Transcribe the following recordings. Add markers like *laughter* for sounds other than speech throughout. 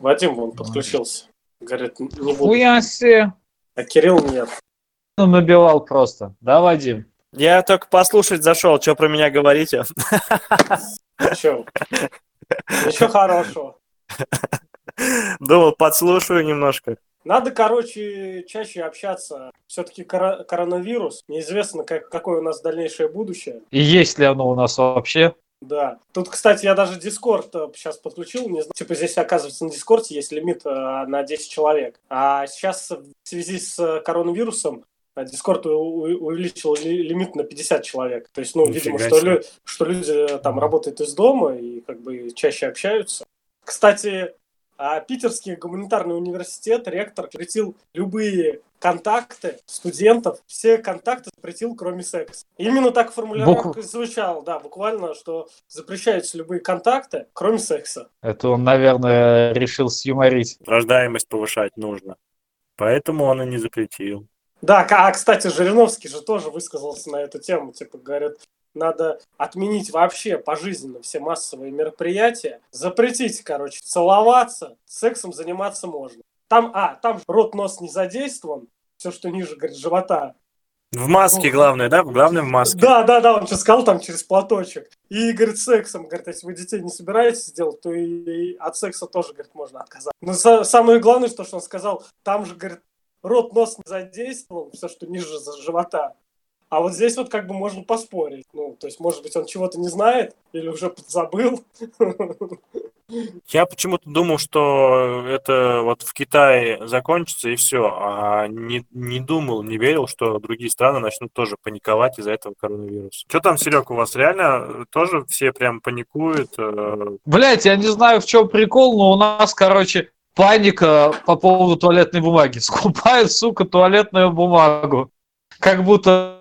Вадим вон подключился. Говорит, не буду. Хуя себе. А Кирилл нет. Ну, набивал просто. Да, Вадим? Я только послушать зашел, что про меня говорите. Ничего. Ничего хорошего. Думал, подслушаю немножко. Надо, короче, чаще общаться. Все-таки коронавирус. Неизвестно, как, какое у нас дальнейшее будущее. И есть ли оно у нас вообще? Да. Тут, кстати, я даже Дискорд сейчас подключил. Не знаю, типа здесь, оказывается, на Дискорде есть лимит э, на 10 человек. А сейчас в связи с коронавирусом Дискорд увеличил лимит на 50 человек. То есть, ну, Нифига видимо, что, лю- что люди там работают из дома и как бы чаще общаются. Кстати, а Питерский гуманитарный университет, ректор запретил любые контакты студентов, все контакты запретил, кроме секса. Именно так формулировка Букв... звучала, да, буквально, что запрещаются любые контакты, кроме секса. Это он, наверное, решил сюморить. Рождаемость повышать нужно. Поэтому он и не запретил. Да, а, кстати, Жириновский же тоже высказался на эту тему. Типа, говорят, надо отменить вообще пожизненно все массовые мероприятия, запретить, короче, целоваться, сексом заниматься можно. Там, а, там рот, нос не задействован, все, что ниже, говорит, живота. В маске ну, главное, да? Главное в маске. Да, да, да, он что сказал там через платочек. И, говорит, сексом, говорит, если вы детей не собираетесь делать, то и, и от секса тоже, говорит, можно отказаться. Но самое главное, что, что он сказал, там же, говорит, рот, нос не задействован, все, что ниже живота. А вот здесь вот как бы можно поспорить. Ну, то есть, может быть, он чего-то не знает или уже забыл. Я почему-то думал, что это вот в Китае закончится и все, а не, не думал, не верил, что другие страны начнут тоже паниковать из-за этого коронавируса. Что там, Серег, у вас реально тоже все прям паникуют? Э? Блять, я не знаю, в чем прикол, но у нас, короче, паника по поводу туалетной бумаги. *laughs* Скупают, сука, туалетную бумагу. Как будто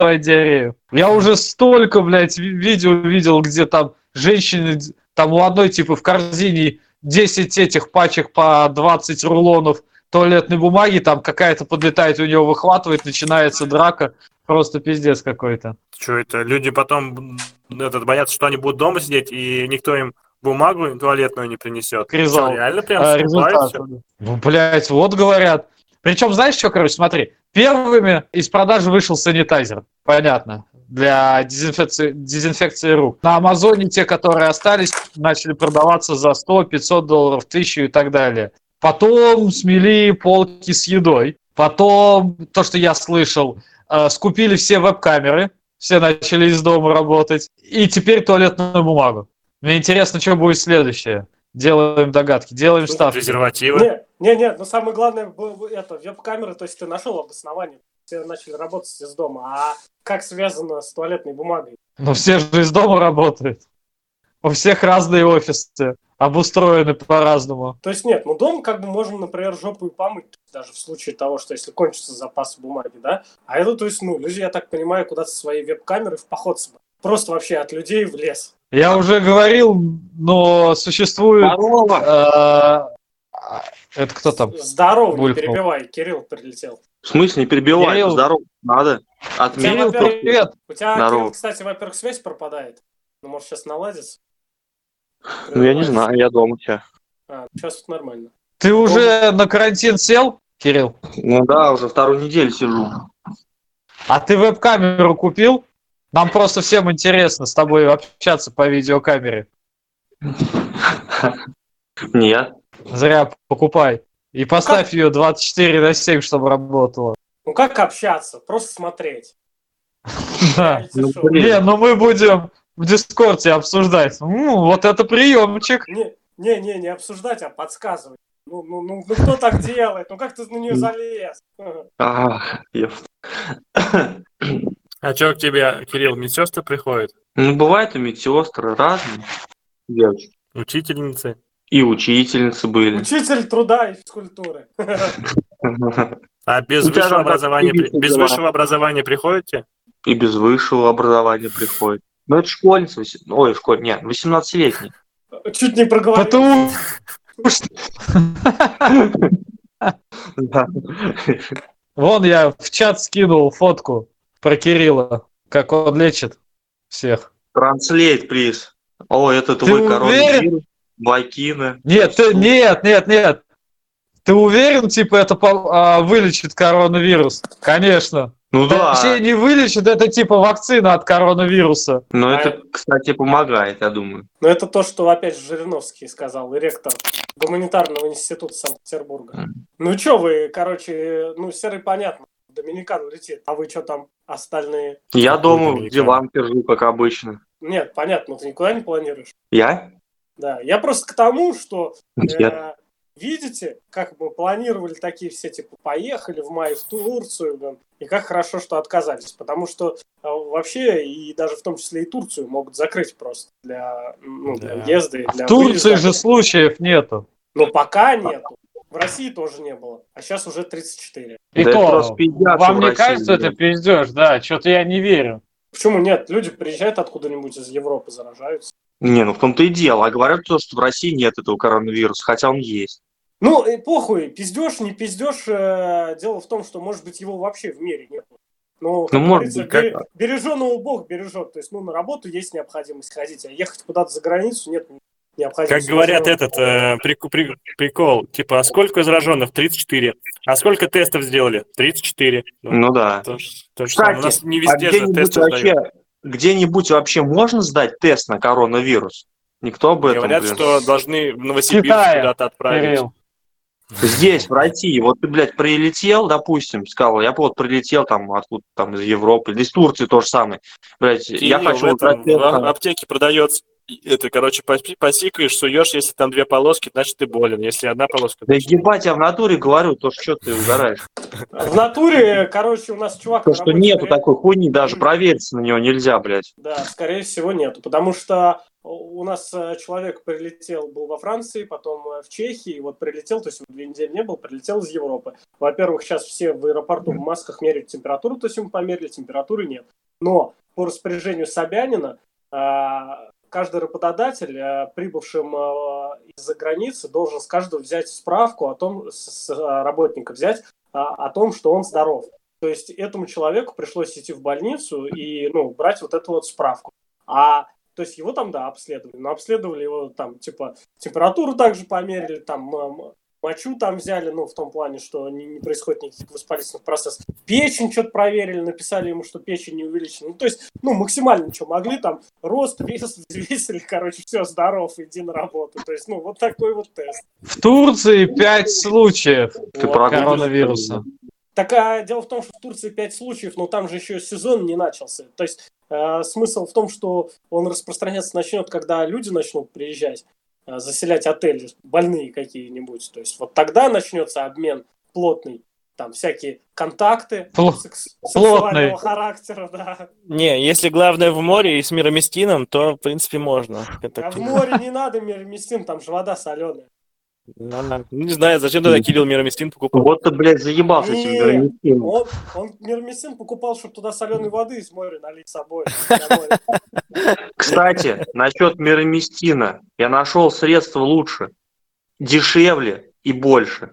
диарею. Я уже столько, блядь, видео видел, где там женщины, там у одной типа в корзине 10 этих пачек по 20 рулонов туалетной бумаги, там какая-то подлетает, у него выхватывает, начинается драка. Просто пиздец какой-то. Что это? Люди потом этот, боятся, что они будут дома сидеть, и никто им бумагу туалетную не принесет. Что, реально прям а, результат. Ну, блядь, вот говорят. Причем, знаешь что, короче, смотри, первыми из продажи вышел санитайзер, понятно, для дезинфекции, дезинфекции рук. На Амазоне те, которые остались, начали продаваться за 100, 500 долларов, 1000 и так далее. Потом смели полки с едой. Потом, то, что я слышал, э, скупили все веб-камеры, все начали из дома работать. И теперь туалетную бумагу. Мне интересно, что будет следующее. Делаем догадки, делаем ставки. Презервативы. Не, не, не, но самое главное, это веб-камеры, то есть ты нашел обоснование, все начали работать из дома. А как связано с туалетной бумагой? Ну все же из дома работают. У всех разные офисы, обустроены по-разному. То есть нет, ну дома как бы можем, например, жопу и помыть, даже в случае того, что если кончится запас бумаги, да? А это, то есть, ну, люди, я так понимаю, куда-то свои веб-камеры в поход собрали. Просто вообще от людей в лес. Я уже говорил, но существует... Здорово! Э, это кто там? Здорово, Булькнул. не перебивай, Кирилл прилетел. В смысле не перебивай? Кирилл... Здорово, надо. Отменил. Привет! У тебя, Кирилл, кстати, во-первых, связь пропадает. Ну, может, сейчас наладится? Ну, я не знаю, я дома сейчас. А, сейчас тут нормально. Ты уже на карантин сел, Кирилл? Ну да, уже вторую неделю сижу. А ты веб-камеру купил? Нам просто всем интересно с тобой общаться по видеокамере. Нет. Зря покупай. И поставь как? ее 24 на 7, чтобы работала. Ну как общаться? Просто смотреть. *laughs* Да. Ну, не, ну мы будем в Дискорде обсуждать. Ну, вот это приемчик. Не, не, не, не обсуждать, а подсказывать. Ну, ну, ну, ну кто так делает? Ну как ты на нее залез? *laughs* Ах, а что к тебе, Кирилл, медсестры приходят? Ну, бывает и медсестры разные девочки. Учительницы? И учительницы были. Учитель труда и физкультуры. А без высшего образования, без высшего образования приходите? И без высшего образования приходит. Ну, это школьница, ой, школь, нет, 18-летний. Чуть не проговорил. Потому *laughs* *laughs* Вон я в чат скинул фотку про Кирилла, как он лечит всех. Транслейт, приз. О, это твой коронавирус. Вакина. Нет, ты, нет, нет, нет. Ты уверен, типа, это а, вылечит коронавирус? Конечно. Ну да. Вообще не вылечит, это типа вакцина от коронавируса. Но А это, кстати, помогает, я думаю. Но это то, что опять же Жириновский сказал, и ректор гуманитарного института Санкт-Петербурга. Мгм. Ну что вы, короче, ну серый понятно, в Доминикану летит, а вы что там остальные? Я Какой дома Доминикан? диван держу, как обычно. Нет, понятно, ты никуда не планируешь. Я? Да, я просто к тому, что э, видите, как мы планировали такие все, типа, поехали в мае в Турцию, блин, и как хорошо, что отказались, потому что э, вообще, и даже в том числе и Турцию могут закрыть просто для, ну, для Да. въезда и для В Турции выезда. же случаев нету. Но пока нету. В России тоже не было, а сейчас уже 34. И Да то, вам не кажется, это пиздеж, да, что-то я не верю. Почему нет? Люди приезжают откуда-нибудь из Европы, заражаются. Не, ну в том-то и дело. А говорят то, что в России нет этого коронавируса, хотя он есть. Ну, и похуй, пиздешь, не пиздешь. э, дело в том, что, может быть, его вообще в мире нет. Ну, как Ну, может быть, бере- береженого Бог бережет. То есть, ну, на работу есть необходимость ходить, а ехать куда-то за границу нет Как необходимости. говорят этот э, прику- при- прикол, типа, а сколько зараженных? 34. А сколько тестов сделали? 34. Ну, Ну да. то, то же. Кстати, У нас не а везде же где-нибудь тесты вообще, где-нибудь вообще можно сдать тест на коронавирус? Никто об этом, Говорят, блин. что должны в Новосибирск куда-то отправить. Кирилл. Здесь, в России, вот ты, блядь, прилетел, допустим, сказал, я вот прилетел там откуда там из Европы, или из Турции то же самое. Блядь, я Кирилл, хочу в, этом, в а- аптеке продается. Это, короче, поси- посикаешь, суешь, если там две полоски, значит ты болен. Если одна полоска, Да значит- ебать, я в натуре говорю, то что ты угораешь. В натуре, короче, у нас чувак... То, что нету такой хуйни, даже провериться на него нельзя, блядь. Да, скорее всего, нету. Потому что у нас э, человек прилетел, был во Франции, потом э, в Чехии, вот прилетел, то есть две недели не был, прилетел из Европы. Во-первых, сейчас все в аэропорту в масках меряют температуру, то есть ему померили, температуры нет. Но по распоряжению Собянина а, каждый работодатель, э, прибывшим э, из-за границы, должен с каждого взять справку о том, с э, работника взять а, о том, что он здоров. То есть этому человеку пришлось идти в больницу и ну, брать вот эту вот справку. А то есть его там, да, обследовали. Но обследовали его там, типа, температуру также померили, там, мочу там взяли, ну, в том плане, что не, не происходит никаких воспалительных процессов. Печень что-то проверили, написали ему, что печень не увеличена. Ну, то есть, ну, максимально что могли, там, рост, вес, *laughs* взвесили, короче, все, здоров, иди на работу. То есть, ну, вот такой вот тест. В Турции 5 случаев Ты Вот. коронавируса. Так а дело в том, что в Турции 5 случаев, но там же еще сезон не начался. То есть э, смысл в том, что он распространяться начнет, когда люди начнут приезжать, заселять отели, больные какие-нибудь. То есть вот тогда начнется обмен плотный. Там всякие контакты Пло- секс- сексуального характера, да. Не, если главное в море и с мироместином, то, в принципе, можно. А в море не надо мироместин, там же вода соленая. Ну, ну, Не знаю, зачем тогда Кирилл мироместин покупал. Вот ты, блядь, заебался этим границем. Он, он мироместин покупал, чтобы туда соленой воды из моря налить с собой. Кстати, насчет мироместина. Я нашел средство лучше, дешевле и больше.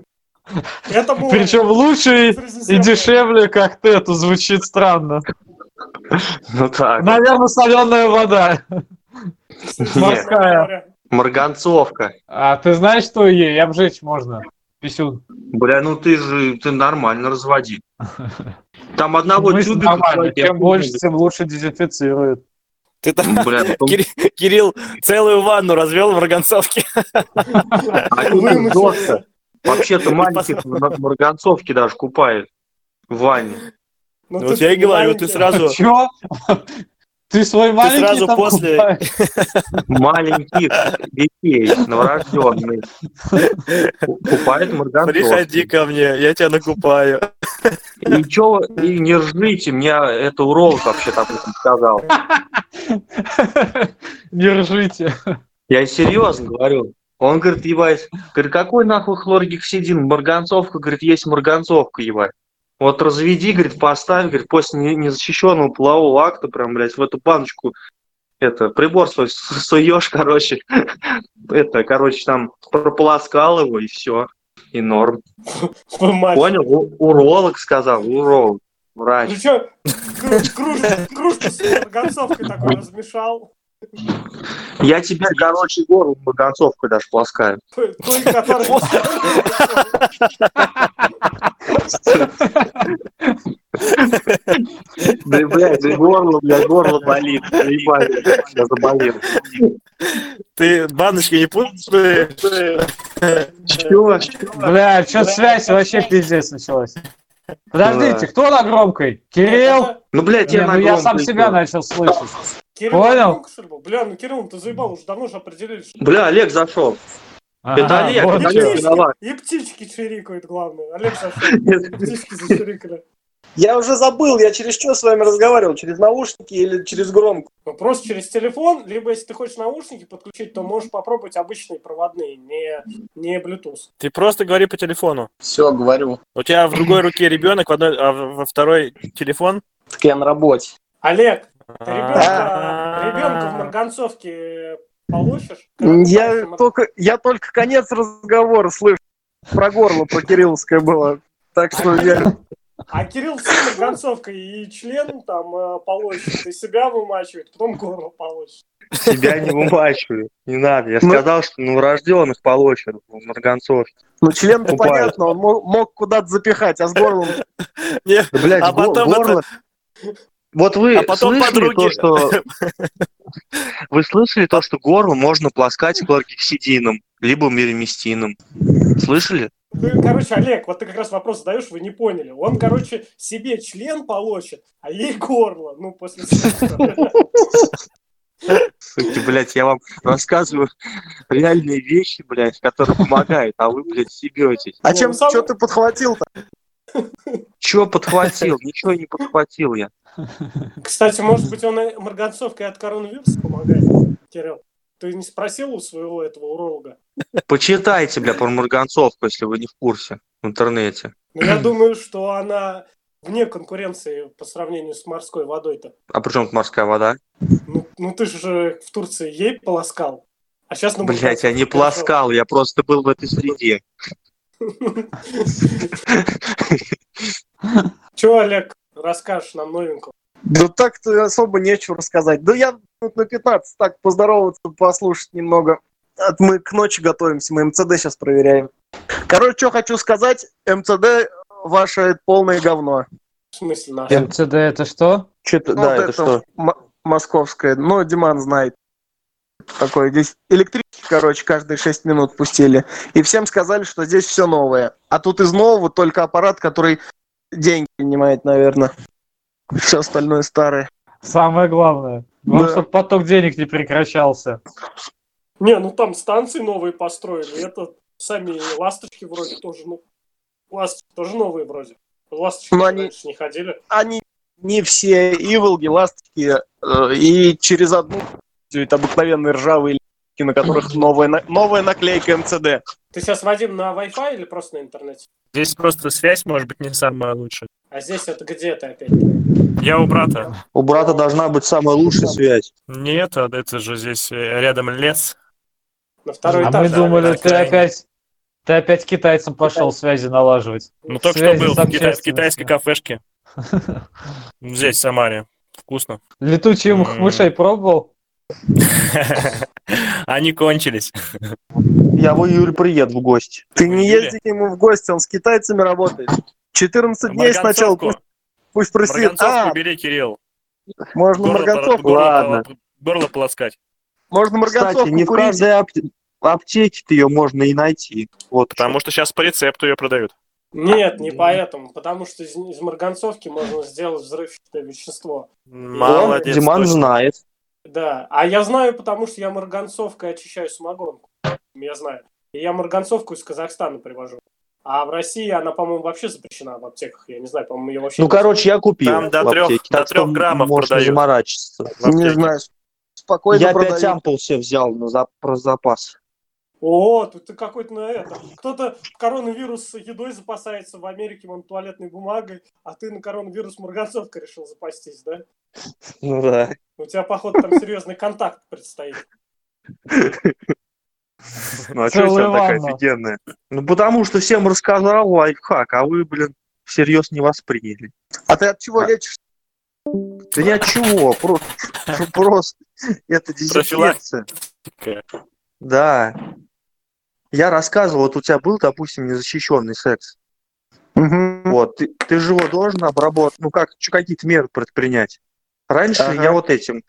Это море. Причем лучше и, и дешевле, как это звучит странно. Ну так, Наверное, соленая вода. Морская. Марганцовка. А ты знаешь, что ей обжечь можно? Писюн. Бля, ну ты же, ты нормально разводи. Там одного В смысле тюбика... нормально. Чем больше, тем лучше дезинфицирует. Ты там, Бля, *laughs* потом- Кир- Кирилл, целую ванну развел в марганцовке. а. Вообще-то маленьких на марганцовке даже купают в ванне. Ну, Ну, вот я и говорю, маленький. ты сразу... Чё? Ты свой маленький сразу там после-? *laughs* Маленьких детей, новорожденных. Купают марганцовки. Приходи ко мне, я тебя накупаю. И чё, и не ржите, мне это уролог вообще-то об этом сказал. *laughs* Не ржите. Я серьезно говорю. Он говорит, ебать, говорит, какой нахуй хлоргексидин? Марганцовка, говорит, есть марганцовка, ебать. Вот разведи, говорит, поставь, говорит, после не- незащищенного полового акта, прям, блядь, в эту баночку, это, прибор свой су- *laughs* суешь, короче, *laughs* это, короче, там, прополоскал его, и все, и норм. *laughs* Понял? Уролог сказал, уролог, врач. что, кружку с марганцовкой такой размешал. Я теперь, короче, горло марганцовкой даже. Той, который... Да, блядь, да горло, блядь, горло болит. Заебали, я заболел. Ты баночки не путаешь? Чего? Бля, что связь вообще пиздец началась. Подождите, кто на громкой? Кирилл? Ну, блядь, я ну на я сам себя начал слышать. Кирилл, Понял? Бля, ну Кирилл, ну ты заебал, уже давно же определили, что... Бля, Олег зашел. Это Олег, вот. Олег птички, виноват. и птички чирикают, главное. Олег птички зачирикали. Я уже забыл, я через что с вами разговаривал? Через наушники или через громку? Ну, просто через телефон, либо если ты хочешь наушники подключить, то можешь попробовать обычные проводные, не, не Bluetooth. Ты просто говори по телефону. Все, говорю. У тебя в другой руке ребенок, в одной, а во второй телефон. Так я на работе. Олег, ты А. ребенка, ребенка в марганцовке получишь? Я только, я только конец разговора слышу. Про горло, про Кирилловское было. Так что я... А Кирилл с марганцовкой и член там э, получит, и себя вымачивает, потом горло получит. Тебя не вымачиваю. Не надо. Я Ну- сказал, что новорожденных получат в марганцовке. Ну, член-то Купаю. понятно, он мог, мог куда-то запихать, а с горлом... Не, Да, блядь, А потом горло... Вот вы А потом слышали подруги. то, что... *laughs* Вы слышали то, что горло можно полоскать хлоргексидином, либо миреместином? Слышали? Ну, короче, Олег, вот ты как раз вопрос задаешь, вы не поняли. Он, короче, себе член получит, а ей горло, ну, после. Суки, блядь, я вам рассказываю реальные вещи, блядь, которые помогают, а вы, блядь, себетесь. А Ну, чем, сам- что ты подхватил-то? Чего подхватил? Ничего не подхватил я. Кстати, может быть, он марганцовкой от коронавируса помогает, Кирилл? Ты не спросил у своего этого уролога? Почитайте, бля, про марганцовку, если вы не в курсе в интернете. Но я думаю, что она вне конкуренции по сравнению с морской водой-то. А при чем тут морская вода? Ну, ну ты же в Турции ей полоскал, а сейчас на Блять, я не пласкал, я просто был в этой среде. Че, Олег, расскажешь нам новенького? Да так-то особо нечего рассказать. Да я минут на 15 так поздороваться, послушать немного. А Мы к ночи готовимся, мы МЦД сейчас проверяем. Короче, что хочу сказать, МЦД ваше это полное говно. В смысле наше? МЦД это что? Что-то, Ну, да, вот это что? м- московское. Ну, Диман знает. Такое здесь электричество, короче, каждые 6 минут пустили. И всем сказали, что здесь все новое. А тут из нового только аппарат, который деньги принимает, наверное. Все остальное старое. Самое главное. Главное, Да. чтобы поток денег не прекращался. Не, ну там станции новые построили. Это сами ласточки вроде тоже, ну, ласточки тоже новые вроде. Ласточки Ну, они- раньше не ходили. Они не все иволги, ласточки, э, и через одну это обыкновенные ржавые линейки, на которых *laughs* новая, на- новая наклейка МЦД. Ты сейчас, Вадим, на Wi-Fi или просто на интернете? Здесь просто связь может быть не самая лучшая. А здесь это где ты опять? Я у брата. У брата должна быть самая лучшая связь. Нет, а это же здесь э, рядом лес. На второй А этаж. мы да, думали, ты опять... Ты опять китайцам пошел связи налаживать. Ну, только Связи что был в, китай- в китайской *laughs* кафешке. Здесь, в Самаре. Вкусно. Летучих М. мышей пробовал? *laughs* Они кончились. Я в июле приеду в гости. Ты не езди к нему в гости, он с китайцами работает. 14 дней сначала пусть, пусть просидит. Марганцовку А, бери, Кирилл. можно Горло, марганцовку. горло- ладно. горло полоскать. Можно марганцовку Кстати, не в каждой апте- аптеке ее можно и найти. Вот Потому что сейчас по рецепту ее продают. Нет, не поэтому. Потому что из, из марганцовки можно сделать взрывчатое вещество. Молодец. Диман точно. знает. Да. А я знаю, потому что я марганцовкой очищаю самогонку. Я знаю. И я марганцовку из Казахстана привожу. А в России она, по-моему, вообще запрещена в аптеках. Я не знаю, по-моему, ее вообще... Ну, короче, я купил Там до трех- аптеке, до трех граммов продают. заморачиваться. Не знаю. Спокойно Я продают. пять ампул себе взял на за- про запас. О, тут ты какой-то на это. Кто-то коронавирус едой запасается, в Америке он туалетной бумагой, а ты на коронавирус марганцовкой решил запастись, да? Ну да. У тебя, походу, там серьезный контакт предстоит. Ну а что Целая вся такая офигенная? Ну потому что всем рассказал лайфхак, а вы, блин, всерьез не восприняли. А ты от чего А. лечишь? Да ни от чего, просто, *laughs* просто Это дезинфекция. Да. Я рассказывал, вот у тебя был, допустим, незащищенный секс. Мгм. Вот, ты, ты же его должен обработать, ну как, какие-то меры предпринять. Раньше Ага. я вот этим,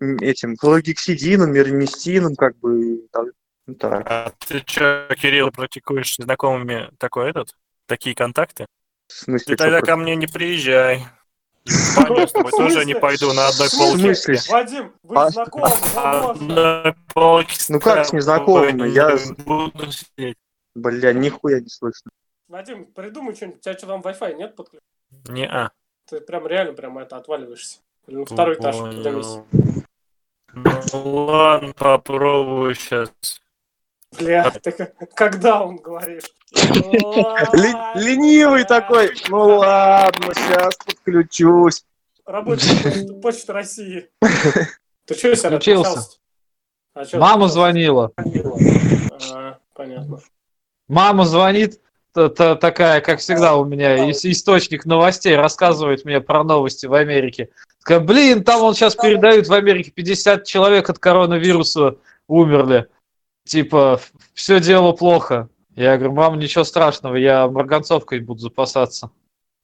этим хлоргексидином, мироместином, как бы, так, ну так. А ты что, Кирилл, практикуешь с знакомыми такой этот? Такие контакты? В смысле, Ты тогда ко мне не приезжай. Понятно, тоже не пойду на одной В полке. смысле? Вадим, вы А- знакомы, одной полке Ну как с незнакомыми? Я- буду сидеть. Бля, нихуя не слышно. Вадим, придумай что-нибудь. У тебя что, там Wi-Fi нет подключен? Не-а. Ты прям реально прям это отваливаешься. На второй этаж поднимись. Понял. Ну ладно, попробую сейчас. Бля, ты когда он говорит? *laughs* Ли- ленивый такой. Ну ладно, сейчас подключусь. Рабочий *laughs* почты- почты России. Ты что, если Включился. А Мама звонила. А, понятно. Мама звонит, та- та- такая, как всегда у меня, ис- источник новостей, рассказывает мне про новости в Америке. Блин, там он сейчас передают в Америке 50 человек от коронавируса умерли. Типа, все дело плохо. Я говорю, мам, ничего страшного, я марганцовкой буду запасаться.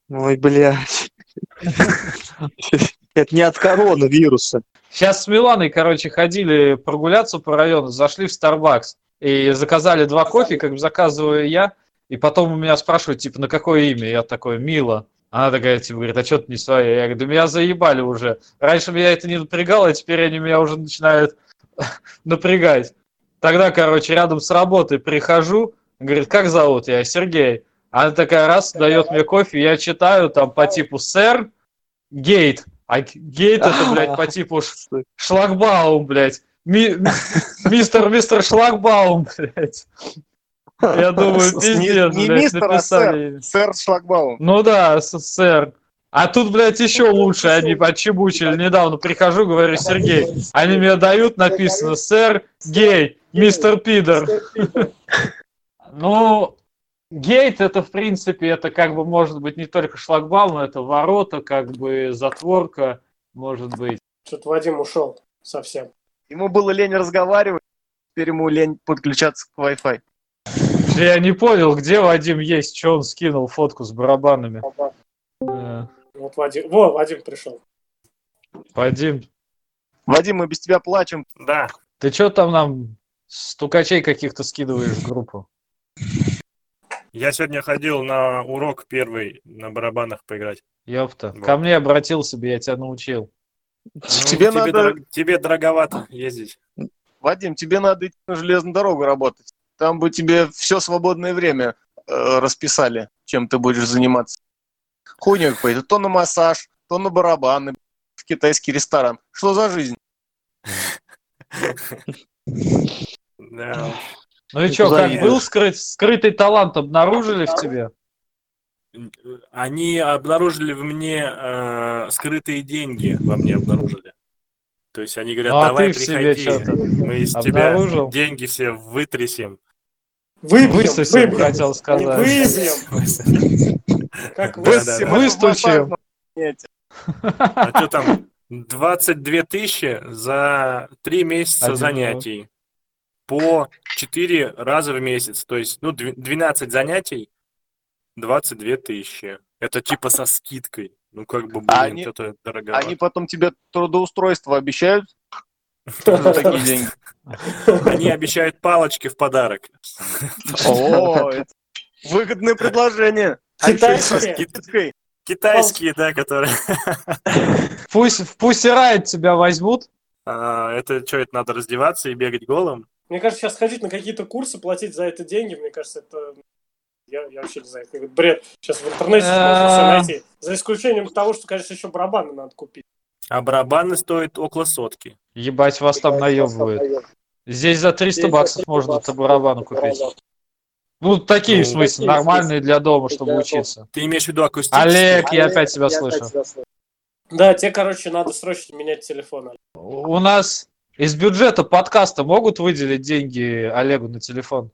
Ой, блядь. *laughs* Это не от коронавируса. Сейчас с Миланой, короче, ходили прогуляться по району, зашли в Starbucks и заказали два кофе, как заказываю я, и потом у меня спрашивают, типа, на какое имя? Я такой, Мила. Она такая, типа, говорит, а что ты не своя? Я говорю, да меня заебали уже. Раньше меня это не напрягало, а теперь они меня уже начинают *laughs* напрягать. Тогда, короче, рядом с работой прихожу, говорит, как зовут? Я Сергей. Она такая раз дает мне кофе, я читаю там по типу сэр гейт. А гейт это, блядь, по типу шлагбаум, блядь. Ми- *laughs* мистер, мистер Шлагбаум, блядь. Я *laughs* думаю, Не- пиздец, не блядь, мистер, а написали. Сэр Шлагбаум. Ну да, сэр. А тут, блядь, еще лучше они подчебучили. Недавно прихожу, говорю, Сергей. Они мне дают, написано, сэр, гей, мистер Пидор. *laughs* Ну, гейт это, в принципе, это как бы может быть не только шлагбаум, это ворота, как бы затворка, может быть. Что-то Вадим ушел совсем. Ему было лень разговаривать, теперь ему лень подключаться к Wi-Fi. Я не понял, где Вадим есть, что он скинул фотку с барабанами. Э, Вот Вадим. Во, Вадим пришел. Вадим, Вадим, мы без тебя плачем. Да. ты что там нам стукачей каких-то скидываешь в группу? Я сегодня ходил на урок первый на барабанах поиграть. Ёпта. Вот. Ко мне обратился бы, я тебя научил. Ну, *laughs* Тебе надо- дорог- тебе дороговато ездить. Вадим, тебе надо идти на железную дорогу работать. Там бы тебе все свободное время э, расписали, чем ты будешь заниматься. Хуйня какой-то. То на массаж, то на барабаны, в китайский ресторан. Что за жизнь? Да. Ну и что, как был скрыт, скрытый талант обнаружили в тебе? Они обнаружили в мне э, скрытые деньги, во мне обнаружили. То есть они говорят, Ну, а давай приходи, мы из обнаружил? тебя деньги все вытрясем. Выбьем, Высосем, выбьем. хотел сказать. выбьем. Как Да, вы да, да. Выстучим. А что там? 22 тысячи за 3 месяца Один занятий. По 4 раза в месяц. То есть, ну, дв- 12 занятий, 22 тысячи. Это типа со скидкой. Ну, как бы, блин, А они- это дороговато. Они потом тебе трудоустройство обещают такие деньги. *laughs* Они обещают палочки в подарок. О, *laughs* выгодное предложение. А и Китайские. Китайские, да, которые... *laughs* Пусть в Пусирайт тебя возьмут. А, это что, это надо раздеваться и бегать голым? Мне кажется, сейчас ходить на какие-то курсы, платить за это деньги, мне кажется, это... Я, я вообще не знаю, это бред. Сейчас в интернете можно все А. найти. За исключением того, что, конечно, еще барабаны надо купить. А барабаны стоят около сотки. Ебать, вас там наебывают. Здесь за 300 баксов можно это барабану купить. Ну, такие, Ну, в смысле, нормальные для дома, чтобы учиться. Ты имеешь в виду акустические? Олег, я опять тебя слышу. Да, тебе, короче, надо срочно менять телефон. У нас из бюджета подкаста могут выделить деньги Олегу на телефон?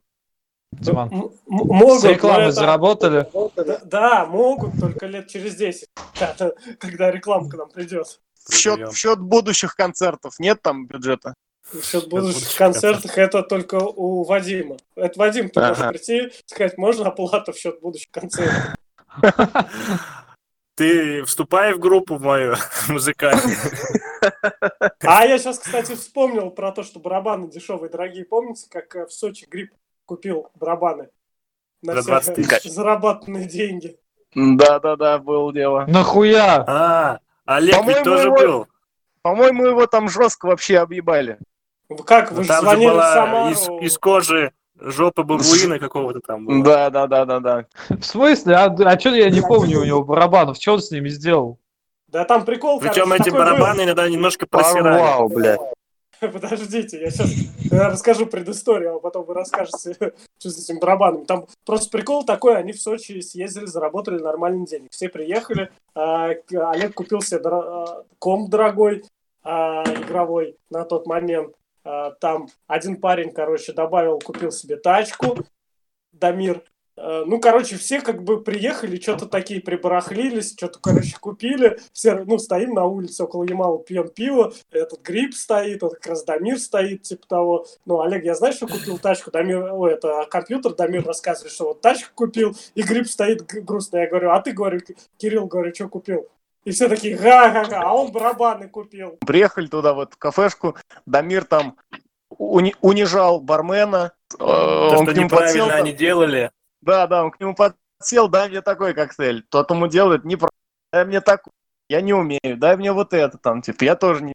Диман. Могут, С это- заработали? Да, да, могут, только лет через 10, *laughs* когда, когда реклама к нам придет. В счет, в счет будущих концертов нет там бюджета? Насчет будущих будущих концертах это только у Вадима. Это Вадим, ты можешь Ага. прийти, сказать, можно оплату в счет будущих концертов? *laughs* Ты вступай в группу в мою *laughs* музыкальную. *laughs* А я сейчас, кстати, вспомнил про то, что барабаны дешевые, дорогие. Помните, как э, в Сочи Грипп купил барабаны? На За все 20 тысяч. зарабатанные деньги. Да-да-да, было дело. Нахуя? А, Олег ведь тоже его- был. По-моему, его там жестко вообще объебали. Вы Как, вы же Там же звонили в была Самару. из, из кожи жопа бабуина какого-то там была. Да-да-да-да-да. В смысле? А, а что я не помню у него барабанов? Что он с ними сделал? Да там прикол, Причем короче, эти такой был. барабаны иногда немножко просирали. Порвал, блядь. *laughs* Подождите, я сейчас расскажу предысторию, а потом вы расскажете, *laughs* что с этими барабанами. Там просто прикол такой, они в Сочи съездили, заработали нормальный денег. Все приехали, а, Олег купил себе а, комп дорогой, а, игровой на тот момент. Там один парень, короче, добавил, купил себе тачку, Дамир. А, Ну, короче, все как бы приехали, что-то такие прибарахлились, что-то, короче, купили. Все, ну, стоим на улице около Ямала, пьем пиво, этот гриб стоит, вот как раз Дамир стоит, типа того. Ну, Олег, я знаешь, что купил тачку? Дамир, ой, это компьютер, Дамир рассказывает, что вот тачку купил, и гриб стоит грустно. Я говорю, а ты, говорю, Кирилл, говорю, что купил? И все такие, га-га-га, а он барабаны купил. Приехали туда, в эту кафешку, Дамир там уни- унижал бармена. э, То, он что к нему неправильно подсел, там- они делали. Да, да, он к нему подсел, дай мне такой коктейль. Тот ему делает, не дай мне такой. Я не умею, дай мне вот это там, типа, я тоже не...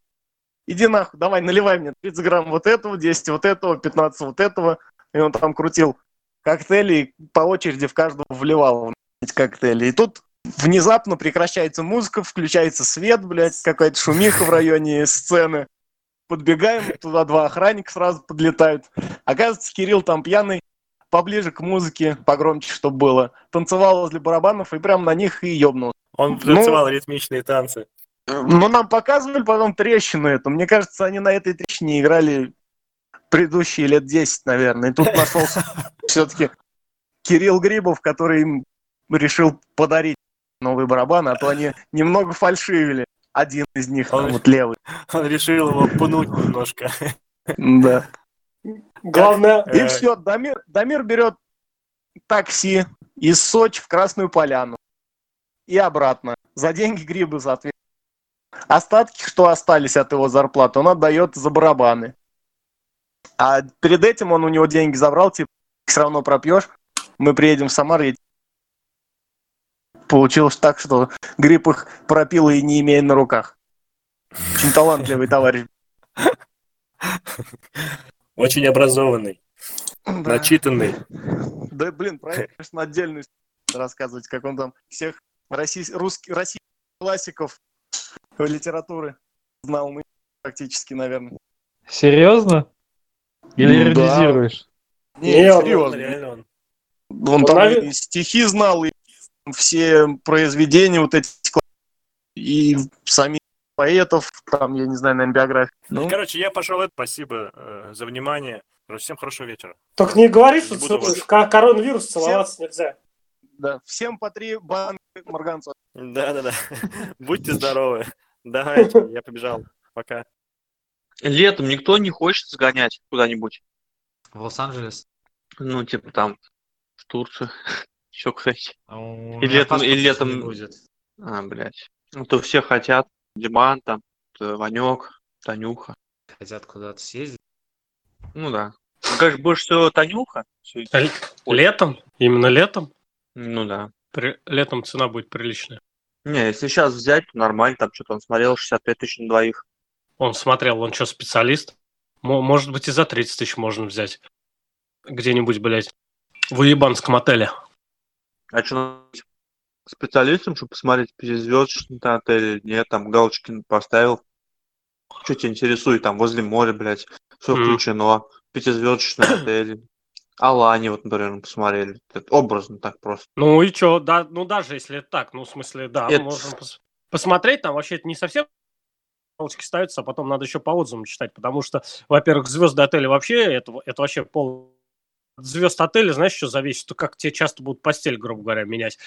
Иди нахуй, давай, наливай мне 30 грамм вот этого, 10 вот этого, 15 вот этого. И он там крутил коктейли и по очереди в каждого вливал эти коктейли. И тут внезапно прекращается музыка, включается свет, блядь, какая-то шумиха в районе сцены. Подбегаем, туда два охранника сразу подлетают. Оказывается, Кирилл там пьяный, поближе к музыке, погромче, чтобы было. Танцевал возле барабанов и прям на них и ёбнул. Он Ну- танцевал ритмичные танцы. Но нам показывали потом трещину эту. Мне кажется, они на этой трещине играли предыдущие лет 10, наверное. И тут *laughs* нашелся все-таки Кирилл Грибов, который им решил подарить новые барабаны, а то они немного фальшивили. Один из них, там Он- вот левый. *laughs* Он решил его пнуть немножко. Да. Главное, И Э, все, Дамир, Дамир берет такси из Сочи в Красную Поляну и обратно. За деньги грибы, соответственно. Остатки, что остались от его зарплаты, он отдает за барабаны. А перед этим он у него деньги забрал, типа, все равно пропьешь, мы приедем в Самару. и Получилось так, что гриб их пропил и не имея на руках. Очень талантливый товарищ. *laughs* Очень образованный, Да. начитанный. Да, блин, про это, конечно, отдельную рассказывать, как он там всех россий, русских, российских классиков литературы знал ну, практически, наверное. Серьезно? Или Ну да. иронизируешь? Не, он- серьезно. Реально он. Он Он, там и стихи знал, и все произведения вот эти, и сами поэтов, там, я не знаю, наверное, биографии. Ну, Короче, я пошел. это. Спасибо э, за внимание. Всем хорошего вечера. только не говори, что ко- коронавирус целоваться нельзя. да, всем по три банки марганцев. Да-да-да. *laughs* Будьте здоровы. Давайте, я побежал. Пока. Летом никто не хочет сгонять куда-нибудь. В Лос-Анджелес. Ну, типа там, в Турцию. *laughs* Еще, кстати. И И летом- и летом- будет. А, блядь. Ну, то все хотят. Диман там, э, Ванек, Танюха. Хотят куда-то съездить. Ну да. Ну, Как больше всего Танюха. Летом? Именно летом? Ну да. При- Летом цена будет приличная. Не, если сейчас взять, то нормально, там что-то он смотрел, 65 тысяч на двоих. Он смотрел, он что, специалист? Мо- Может быть, и за 30 тысяч можно взять. Где-нибудь, блядь, в уебанском отеле. А что, специалистом, чтобы посмотреть, пятизвездочный там отель или нет, там галочки поставил. Что тебя интересует, там возле моря, блядь, все Мгм. включено, пятизвездочный *clears throat* отель. Алани, вот, например, посмотрели. Это образно так просто. Ну и что, да, ну даже если это так, ну в смысле, да, Это- можем пос- посмотреть, там вообще это не совсем галочки ставятся, а потом надо еще по отзывам читать, потому что, во-первых, звезды отеля вообще, это, это вообще пол... Звезд отеля, знаешь, что зависит? То как тебе часто будут постель, грубо говоря, менять.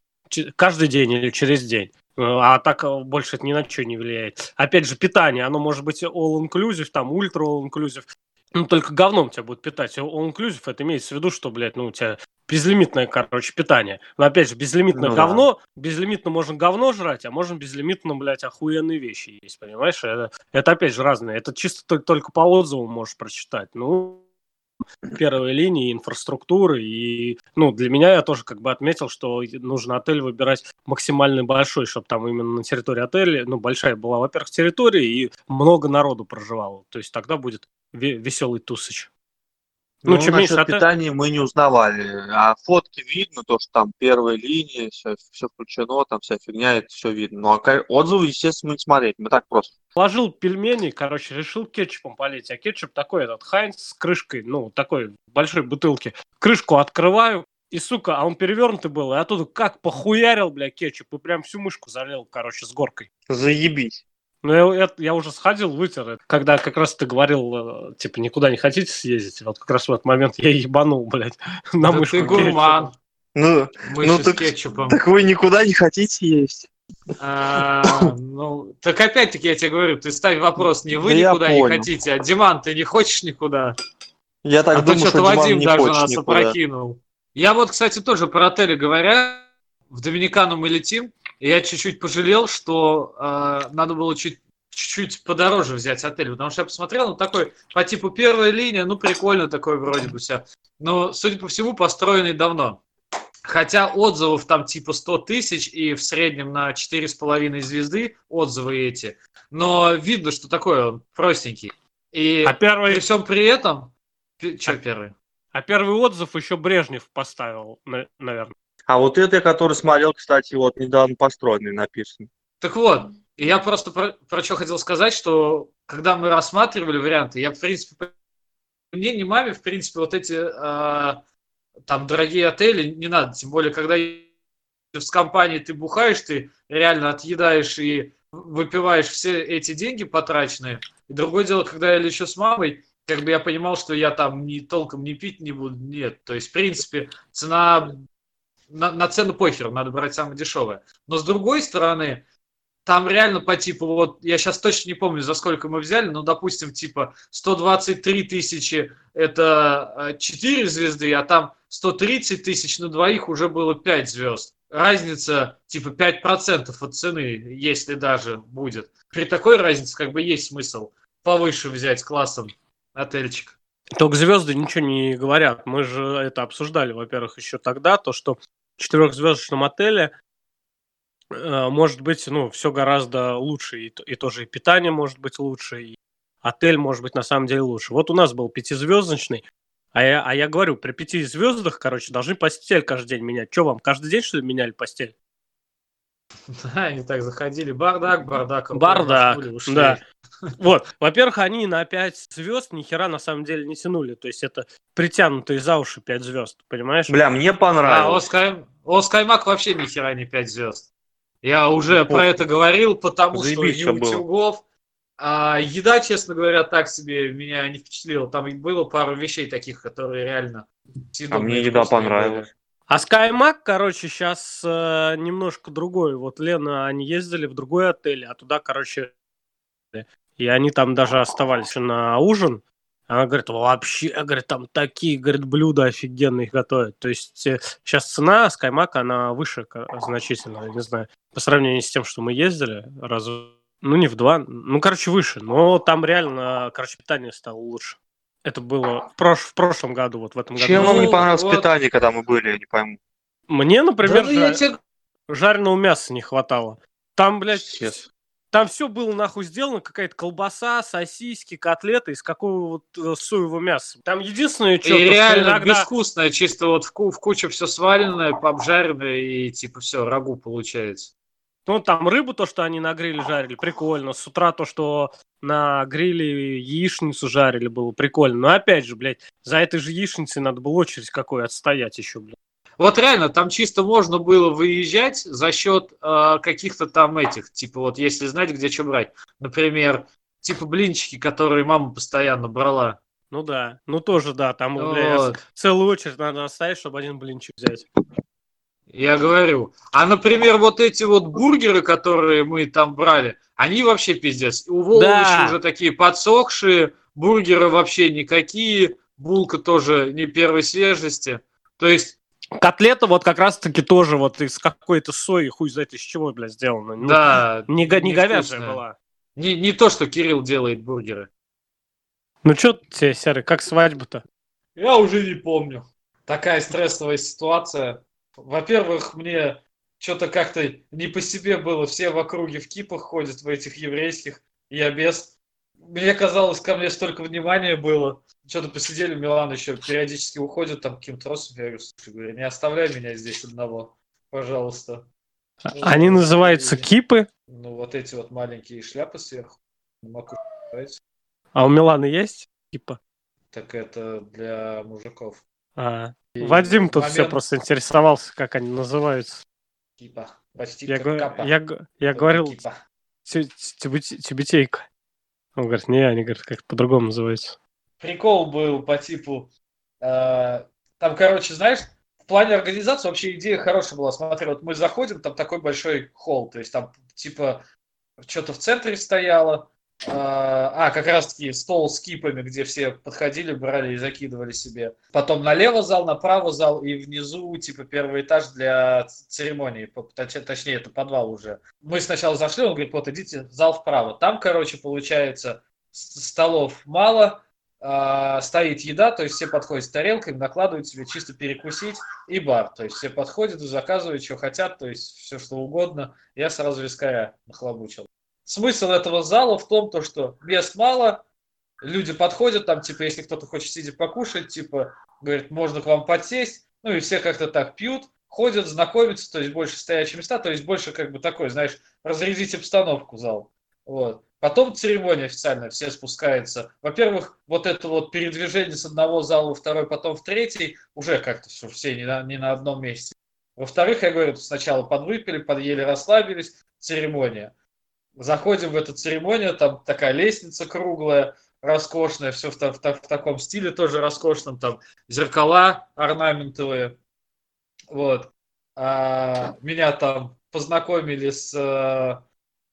Каждый день или через день. А так э, больше это ни на что не влияет. Опять же, питание, оно может быть all-inclusive, там, ультра all-inclusive. Ну, только говном тебя будет питать. All-inclusive, это имеется в виду, что, блядь, ну, у тебя безлимитное, короче, питание. Но, опять же, безлимитное Ну да. говно, безлимитно можно говно жрать, а можно безлимитно, блядь, охуенные вещи есть, понимаешь? Это, это опять же, разные. Это чисто ты только по отзывам можешь прочитать. Ну, первой линии инфраструктуры. И, ну, для меня я тоже как бы отметил, что нужно отель выбирать максимально большой, чтобы там именно на территории отеля, ну, большая была, во-первых, территория, и много народу проживало. То есть тогда будет ве- веселый тусыч. Ну, Ну, чем меньше насчет отель- питания мы не узнавали. А фотки видно, то, что там первая линия, все, все включено, там вся фигня, это все видно. Ну, а отзывы, естественно, мы не смотреть. Мы так просто. Положил пельмени, короче, решил кетчупом полить. А кетчуп такой этот Хайнц с крышкой, ну, такой большой бутылки. Крышку открываю, и, сука, а он перевернутый был, и оттуда как похуярил, бля, кетчуп, и прям всю мышку залил, короче, с горкой. Заебись. Ну, я, я- я уже сходил, вытер. Когда как раз ты говорил, э, типа, никуда не хотите съездить, вот как раз в этот момент я ебанул, блядь, *laughs* на Да мышку ты гурман. кетчупа. Ну, Мыши Ну с так- кетчупом. так вы никуда не хотите есть. А, *coughs* ну, так опять-таки я тебе говорю, ты ставь вопрос, не вы Да никуда не хотите, а Диман, ты не хочешь никуда? Я так а то думаю, что-то что Диман Вадим не даже хочет нас никуда. опрокинул. Я вот, кстати, тоже про отели говоря, в Доминикану мы летим, и я чуть-чуть пожалел, что э, надо было чуть чуть-чуть подороже взять отель, потому что я посмотрел, ну такой по типу первая линия, ну прикольно такой вроде бы все, но судя по всему построенный давно. Хотя отзывов там типа 100 тысяч и в среднем на 4,5 звезды отзывы эти, но видно, что такой он простенький. И А первый, при всем при этом... Что А- первый? а первый отзыв еще Брежнев поставил, наверное. А вот это, который смотрел, кстати, вот недавно построенный написан. Так вот, и я просто про, про что хотел сказать, что когда мы рассматривали варианты, я, в принципе, мне, не маме, в принципе, вот эти а, там дорогие отели не надо, тем более, когда с компанией ты бухаешь, ты реально отъедаешь и выпиваешь все эти деньги потраченные. И другое дело, когда я лечу с мамой, как бы я понимал, что я там ни толком не пить не буду, нет. То есть, в принципе, цена на, на цену похер, надо брать самое дешевое. Но с другой стороны, там реально по типу, вот я сейчас точно не помню, за сколько мы взяли, но, допустим, типа 123 тысячи это 4 звезды, а там 130 тысяч на двоих уже было 5 звезд. Разница типа 5% от цены, если даже будет. При такой разнице как бы есть смысл повыше взять классом отельчик. Только звезды ничего не говорят. Мы же это обсуждали, во-первых, еще тогда, то, что в четырехзвездочном отеле э, может быть, ну, все гораздо лучше. И, и тоже и питание может быть лучше, и отель может быть на самом деле лучше. Вот у нас был пятизвездочный, а я, а я говорю, при пяти звездах, короче, должны постель каждый день менять. Что вам, каждый день, что ли, меняли постель? *laughs* Да, они так заходили. Бардак, бардак. Бардак, да. *laughs* Вот, во-первых, они на 5 звезд ни хера на самом деле не тянули. То есть это притянутые за уши 5 звезд, понимаешь? Бля, мне А, понравилось. Оскай... Оскаймак вообще ни хера не 5 звезд. Я уже Ну, про это говорил, потому заебись что не было. А еда, честно говоря, так себе меня не впечатлила. Там было пару вещей таких, которые реально А мне еда понравилась. были. А SkyMac, короче, сейчас немножко другой. Вот Лена, они ездили в другой отель, а туда, короче, и они там даже оставались на ужин. Она говорит, вообще, говорит, там такие, говорит, блюда офигенные готовят. То есть сейчас цена SkyMac, она выше значительно, я не знаю, по сравнению с тем, что мы ездили, раз, ну не в два, ну, короче, выше. Но там реально, короче, питание стало лучше. Это было в, прош- в прошлом году, вот в этом году. Чем вам не Ну, понравилось вот. питание, когда мы были, я не пойму. Мне, например, Да, ну, я жа- тебе- жареного мяса не хватало. Там, блядь, Пиздец. там все было нахуй сделано, какая-то колбаса, сосиски, котлеты из какого вот э, соевого мяса. Там единственное, что, И реально иногда... безвкусное, чисто вот в, ку- в кучу все сваленное, обжаренное, и типа все, рагу получается. Ну, там рыбу, то, что они на гриле жарили, прикольно. С утра то, что на гриле яичницу жарили, было прикольно. Но опять же, блядь, за этой же яичницей надо было очередь какой отстоять еще, блядь. Вот реально, там чисто можно было выезжать за счет э, каких-то там этих, типа вот если знать, где что брать. Например, типа блинчики, которые мама постоянно брала. Ну да, ну тоже да, там, блядь, Вот. целую очередь надо оставить, чтобы один блинчик взять. Я говорю. А, например, вот эти вот бургеры, которые мы там брали, они вообще пиздец. У Воловича Да. уже такие подсохшие, бургеры вообще никакие, булка тоже не первой свежести. То есть, Котлета вот как раз-таки тоже вот из какой-то сои, хуй знает из чего, блядь, сделана. Ну, да. Не, го- не говяжья была. Не, не то, что Кирилл делает бургеры. Ну что тебе, Серый, как свадьба-то? Я уже не помню. Такая стрессовая ситуация. Во-первых, мне что-то как-то не по себе было. Все в округе в кипах ходят, в этих еврейских. Я без. Мне казалось, ко мне столько внимания было. Что-то посидели, Милан еще периодически уходит там каким-то родственникам. Я говорю, слушай, говорю, не оставляй меня здесь одного, пожалуйста. Они называются кипы, Ну, вот эти вот маленькие шляпы сверху. А у Миланы есть кипа? Так это для мужиков. А, И Вадим тут момент все просто интересовался, как они называются. Кипа. Почти Я, как капа. я, я говорил тюбете- тюбетейка. Он говорит, не, они говорят, как по-другому называются. прикол был по типу... э, там, короче, знаешь, в плане организации вообще идея хорошая была. Смотри, вот мы заходим, там такой большой холл, то есть там типа что-то в центре стояло, а, как раз-таки стол с кипами, где все подходили, брали и закидывали себе. Потом налево зал, направо зал и внизу, типа, первый этаж для церемонии, точнее, это подвал уже. Мы сначала зашли, он говорит, вот идите зал вправо. Там, короче, получается, столов мало, а, стоит еда, то есть все подходят с тарелками, накладывают себе чисто перекусить, и бар. То есть все подходят заказывают, что хотят, то есть все что угодно. Я сразу вискаря нахлобучил. Смысл этого зала в том, то, что мест мало, люди подходят, там, типа, если кто-то хочет сидя покушать, типа, говорит, можно к вам подсесть, ну и все как-то так пьют, ходят, знакомятся, то есть больше стоячие места, то есть больше как бы такой, знаешь, разрядить обстановку зал. Вот. Потом церемония официальная, все спускаются. Во-первых, вот это вот передвижение с одного зала во второй, потом в третий, уже как-то что все не на, не на одном месте. Во-вторых, я говорю, сначала подвыпили, подъели, расслабились, церемония. Заходим в эту церемонию, там такая лестница круглая, роскошная, все в, в в таком стиле тоже роскошном, там зеркала орнаментовые. Вот. А, меня там познакомили с э,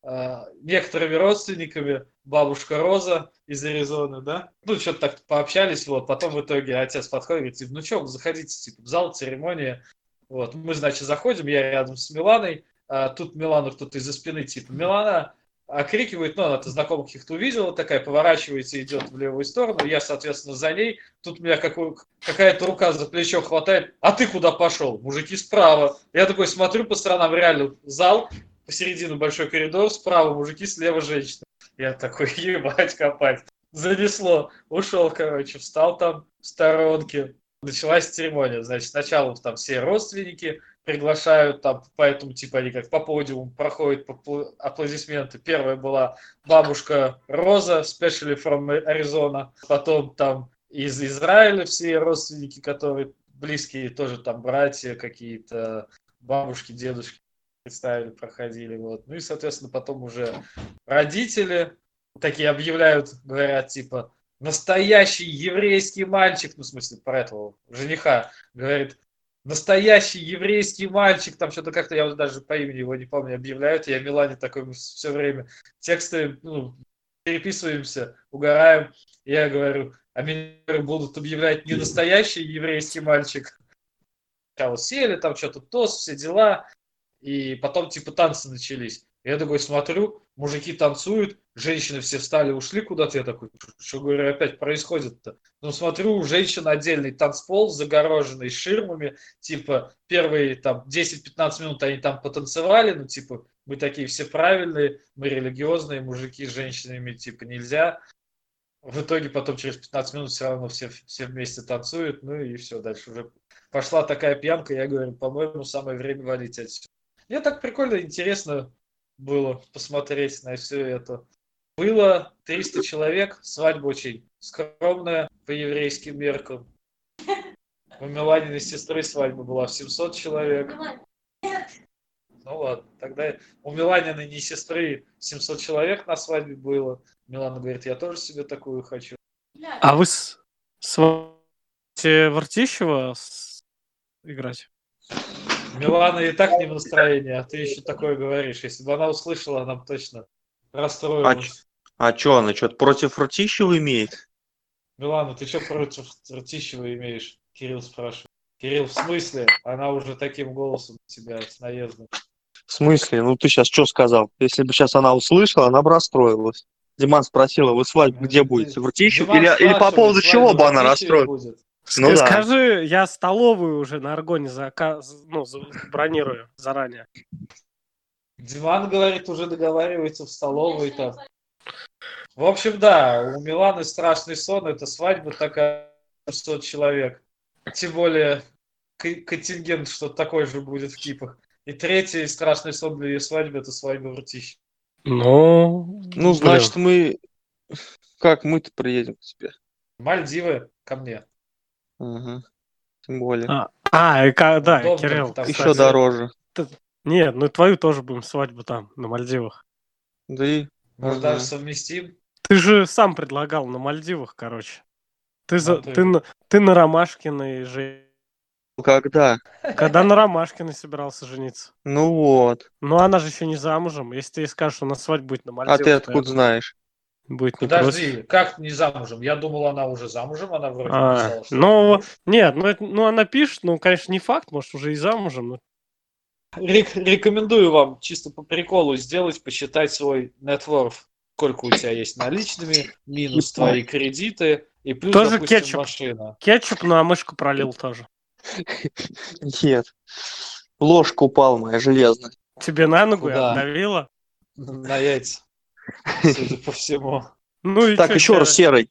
э, некоторыми родственниками, бабушка Роза из Аризоны, да? Ну, что-то так пообщались, вот, потом в итоге отец подходит, говорит, типа, ну что, заходите, типа, в зал, церемония, вот, мы, значит, заходим, я рядом с Миланой, а тут Милану кто-то из-за спины, типа, Милана окрикивает, ну, она-то знакомых каких-то увидела, такая поворачивается, идет в левую сторону, я, соответственно, за ней, тут меня какая-то рука за плечо хватает, а ты куда пошел? Мужики справа. Я такой смотрю по сторонам, реально, зал, посередину большой коридор, справа мужики, слева женщины. Я такой, *laughs* ебать, копать. Занесло. Ушел, короче, встал там в сторонке. Началась церемония. Значит, сначала там все родственники приглашают, там, поэтому, типа, они как по подиуму проходят аплодисменты. Первая была бабушка Роза, specially from Arizona. Потом там из Израиля все родственники, которые близкие, тоже там братья какие-то, бабушки, дедушки представили, проходили. Вот. Ну и, соответственно, потом уже родители такие объявляют, говорят, типа, настоящий еврейский мальчик, ну, в смысле, про этого жениха, говорит, настоящий еврейский мальчик, там что-то как-то, я вот даже по имени его не помню, объявляют, я Милане такой все время тексты, ну, переписываемся, угораем, я говорю, а меня будут объявлять не настоящий еврейский мальчик, а вот сели, там что-то тост, все дела, и потом типа танцы начались. Я такой смотрю, мужики танцуют, женщины все встали, ушли куда-то. Я такой, что, говорю, опять происходит-то? Ну, смотрю, у женщин отдельный танцпол, загороженный ширмами. Типа, первые там 10-15 минут они там потанцевали, ну, типа, мы такие все правильные, мы религиозные, мужики с женщинами, типа, нельзя. В итоге потом через 15 минут все равно все, все вместе танцуют, ну и все, дальше уже пошла такая пьянка, я говорю, по-моему, самое время валить отсюда. Мне так прикольно, интересно было посмотреть на все это. Было 300 человек, свадьба очень скромная по еврейским меркам. У Меланиной сестры свадьба была в 700 человек. Ну ладно, тогда у Миланиной не сестры 700 человек на свадьбе было. Милана говорит, я тоже себе такую хочу. А вы с... сводите Вартищева с- играть? Милана и так не в настроении, а ты еще такое говоришь. Если бы она услышала, она бы точно расстроилась. А что, она что-то против Ртищева имеет? Милана, ты что против Ртищева имеешь? Кирилл спрашивает. Кирилл, в смысле? Она уже таким голосом тебя с наездом. В смысле? Ну ты сейчас что сказал? Если бы сейчас она услышала, она бы расстроилась. Диман спросила, вы свадьбу где будете? В Ртищев? Или, или по поводу чего бы она расстроилась? Ну Ска- да. Скажи, я столовую уже на Аргоне зака- ну, за- бронирую заранее. Диман говорит, уже договаривается в столовой там. В общем, да, у Миланы страшный сон, это свадьба такая 700 человек. Тем более контингент что-то такой же будет в Кипах. И третий страшный сон для ее свадьбы это свадьба в Ртищеве. Ну, Ну, значит, мы... Как мы-то приедем к тебе? Мальдивы ко мне. Ага. Тем более. А, а, и ка- да, Удобно, Кирилл. там, Еще кстати, дороже. Нет, ну и твою тоже будем свадьбу там, на Мальдивах. Да и... Может, Ага. даже совместим. Ты же сам предлагал на Мальдивах, короче. Ты, за, ты- ты, на, ты на Ромашкиной же... Когда? Когда на Ромашкиной собирался жениться? Ну вот. Ну, она же еще не замужем. Если ты ей скажешь, что у нас свадьба будет на А Мальдивах, ты то откуда я- знаешь? Будет не против. Подожди, как не замужем? Я думал, она уже замужем, она вроде А, написала, что ну, нет, ну, это- ну, она пишет, ну, конечно, не факт, может, уже и замужем. но- Рек- рекомендую вам чисто по приколу сделать, посчитать свой worth. Сколько у тебя есть наличными, минус твои кредиты, и плюс, Тоже допустим, кетчуп. машина. Кетчуп на мышку пролил тоже. Нет. Ложка упала моя железная. Тебе на ногу и Куда? отдавила. На яйца, судя по всему. Ну и Так, еще раз, Серый.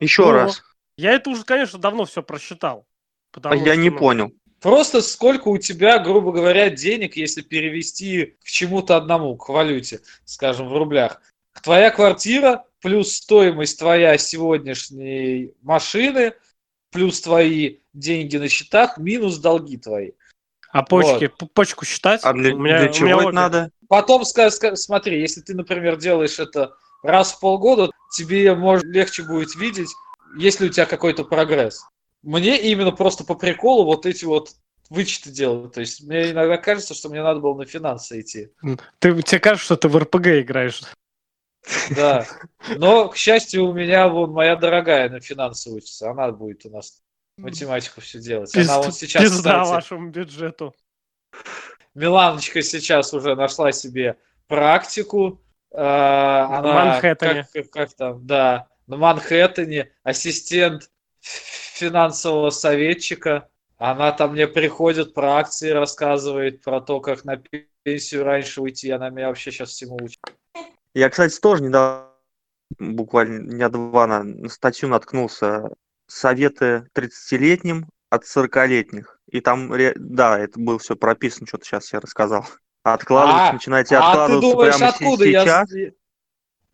Еще Ну, раз. Я это уже, конечно, давно все просчитал. А потому я не ну, понял. Просто сколько у тебя, грубо говоря, денег, если перевести к чему-то одному, к валюте, скажем, в рублях. Твоя квартира плюс стоимость твоя сегодняшней машины, плюс твои деньги на счетах, минус долги твои. А почки, п- почку считать? А для, У меня- для у чего меня это обе. надо? Потом смотри, если ты, например, делаешь это раз в полгода, тебе может, легче будет видеть, есть ли у тебя какой-то прогресс. Мне именно просто по приколу вот эти вот вычеты делать. То есть мне иногда кажется, что мне надо было на финансы идти. Ты, тебе кажется, что ты в РПГ играешь? Да. Но, к счастью, у меня вон моя дорогая на финансы учится. Она будет у нас математику все делать. Она вот сейчас, Пизда кстати, вашему бюджету. Миланочка сейчас уже нашла себе практику. э, Она Манхэттене. Как, как там, да, на Манхэттене, ассистент финансового советчика. Она там мне приходит про акции, рассказывает про то, как на пенсию раньше уйти. Она меня вообще сейчас всему учит. Я, кстати, тоже недавно, буквально дня два на, на статью наткнулся. Советы 30-летним от 40-летних. И там, да, это было все прописано, что-то сейчас я рассказал. Откладывать, А, начинайте А ты откладываться думаешь, прямо откуда я... сейчас.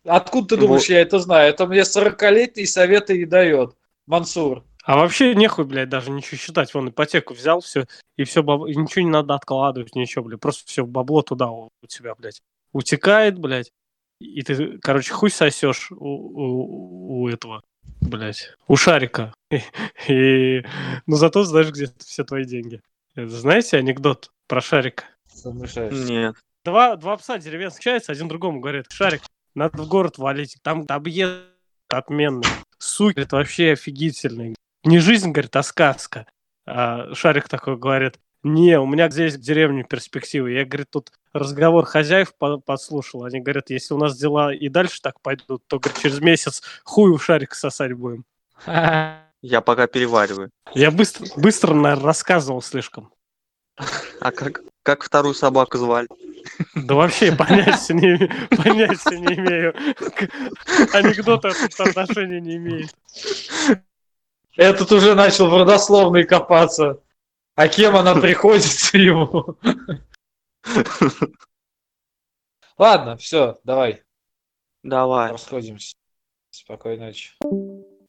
Откуда ты думаешь, Вот. я это знаю? Это мне 40-летний советы и дает. Мансур. А вообще нехуй, блядь, даже ничего считать. Вон ипотеку взял, все, и все, и ничего не надо откладывать, ничего, блядь. Просто все бабло туда у, у тебя, блядь, утекает, блядь. И ты, короче, хуй сосешь у, у, у этого, блядь, у шарика. *laughs* И, и- но зато знаешь, где все твои деньги. Это, знаете анекдот про шарика? Нет. Два, два пса деревенских встречаются, один другому говорит, Шарик, надо в город валить, там объезд отменный, суки, это вообще офигительный. Не жизнь, говорит, а сказка. А Шарик такой говорит, не, у меня здесь в деревне перспективы. Я, говорит, тут разговор хозяев по- подслушал. Они говорят, если у нас дела и дальше так пойдут, то, говорит, через месяц хуй у Шарика сосать будем. Я пока перевариваю. Я быстро, быстро, наверное, рассказывал слишком. А как, как вторую собаку звали? Да вообще понятия не, понятия не имею. К- Анекдоты тут отношения не имеют. Этот уже начал в родословной копаться. А кем она *laughs* приходится ему? Ладно, все, давай, Давай. расходимся. Спокойной ночи.